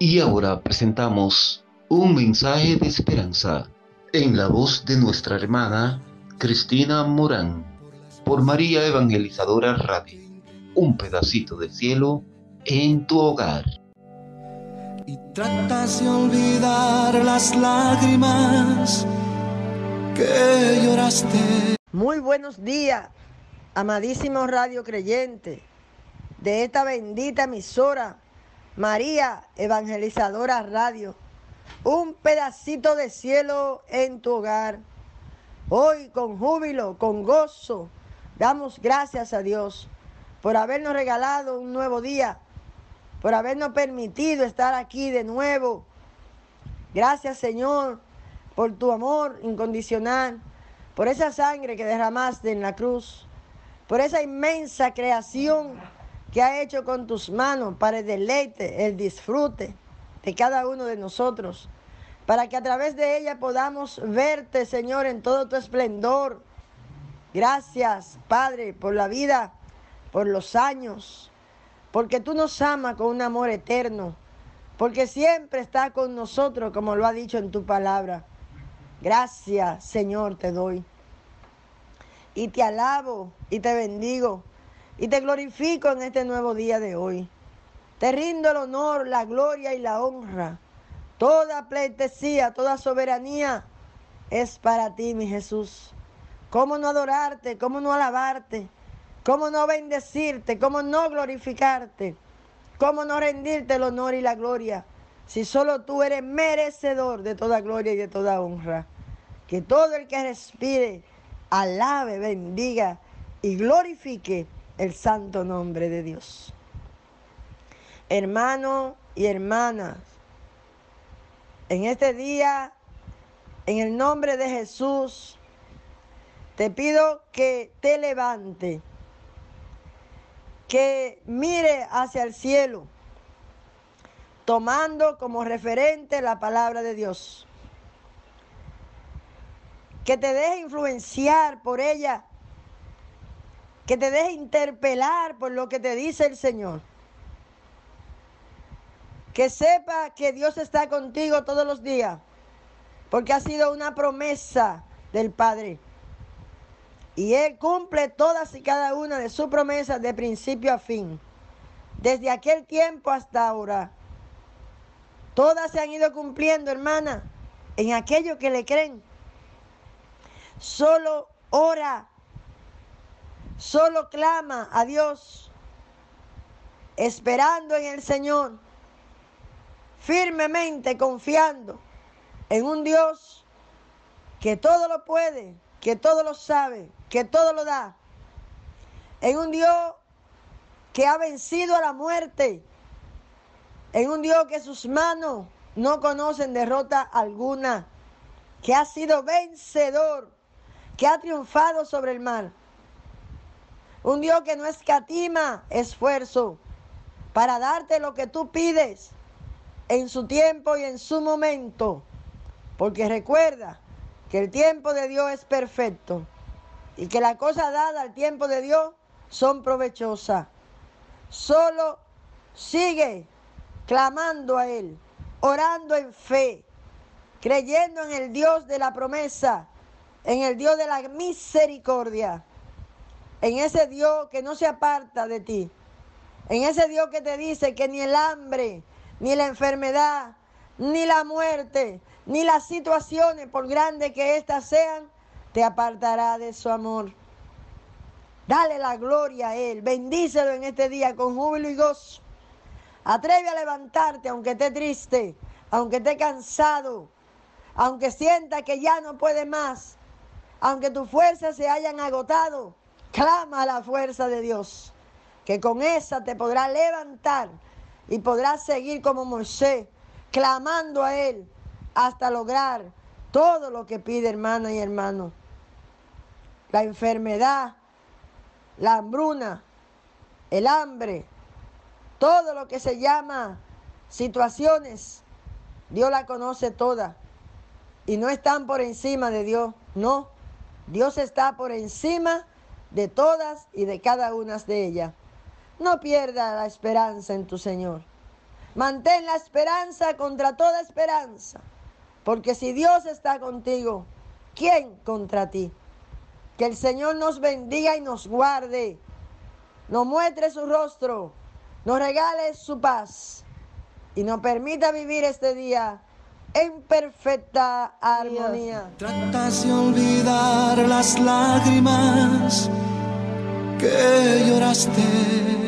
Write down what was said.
Y ahora presentamos un mensaje de esperanza en la voz de nuestra hermana Cristina Morán por María Evangelizadora Radio. Un pedacito de cielo en tu hogar. Y tratas de olvidar las lágrimas que lloraste. Muy buenos días, amadísimo radio creyente de esta bendita emisora, María Evangelizadora Radio. Un pedacito de cielo en tu hogar. Hoy con júbilo, con gozo, damos gracias a Dios por habernos regalado un nuevo día, por habernos permitido estar aquí de nuevo. Gracias Señor por tu amor incondicional, por esa sangre que derramaste en la cruz, por esa inmensa creación que ha hecho con tus manos para el deleite, el disfrute de cada uno de nosotros, para que a través de ella podamos verte, Señor, en todo tu esplendor. Gracias, Padre, por la vida por los años, porque tú nos amas con un amor eterno, porque siempre está con nosotros, como lo ha dicho en tu palabra. Gracias, Señor, te doy. Y te alabo y te bendigo y te glorifico en este nuevo día de hoy. Te rindo el honor, la gloria y la honra. Toda pleitesía, toda soberanía es para ti, mi Jesús. ¿Cómo no adorarte? ¿Cómo no alabarte? ¿Cómo no bendecirte? ¿Cómo no glorificarte? ¿Cómo no rendirte el honor y la gloria? Si solo tú eres merecedor de toda gloria y de toda honra. Que todo el que respire, alabe, bendiga y glorifique el santo nombre de Dios. Hermanos y hermanas, en este día, en el nombre de Jesús, te pido que te levante que mire hacia el cielo, tomando como referente la palabra de Dios. Que te deje influenciar por ella, que te deje interpelar por lo que te dice el Señor. Que sepa que Dios está contigo todos los días, porque ha sido una promesa del Padre. Y Él cumple todas y cada una de sus promesas de principio a fin. Desde aquel tiempo hasta ahora. Todas se han ido cumpliendo, hermana, en aquello que le creen. Solo ora, solo clama a Dios, esperando en el Señor, firmemente confiando en un Dios que todo lo puede, que todo lo sabe, que todo lo da. En un Dios que ha vencido a la muerte. En un Dios que sus manos no conocen derrota alguna. Que ha sido vencedor. Que ha triunfado sobre el mal. Un Dios que no escatima esfuerzo para darte lo que tú pides en su tiempo y en su momento. Porque recuerda que el tiempo de Dios es perfecto y que las cosas dadas al tiempo de Dios son provechosas. Solo sigue clamando a Él, orando en fe, creyendo en el Dios de la promesa, en el Dios de la misericordia, en ese Dios que no se aparta de ti, en ese Dios que te dice que ni el hambre, ni la enfermedad, ni la muerte, ni las situaciones, por grandes que éstas sean, te apartará de su amor. Dale la gloria a Él, bendícelo en este día con júbilo y gozo. Atreve a levantarte aunque esté triste, aunque esté cansado, aunque sienta que ya no puede más, aunque tus fuerzas se hayan agotado, clama a la fuerza de Dios, que con esa te podrá levantar y podrás seguir como Moisés, clamando a Él hasta lograr todo lo que pide hermana y hermano. La enfermedad, la hambruna, el hambre, todo lo que se llama situaciones, Dios la conoce toda. Y no están por encima de Dios, no. Dios está por encima de todas y de cada una de ellas. No pierda la esperanza en tu Señor. Mantén la esperanza contra toda esperanza. Porque si Dios está contigo, ¿quién contra ti? Que el Señor nos bendiga y nos guarde, nos muestre su rostro, nos regale su paz y nos permita vivir este día en perfecta armonía. Tratas de olvidar las lágrimas que lloraste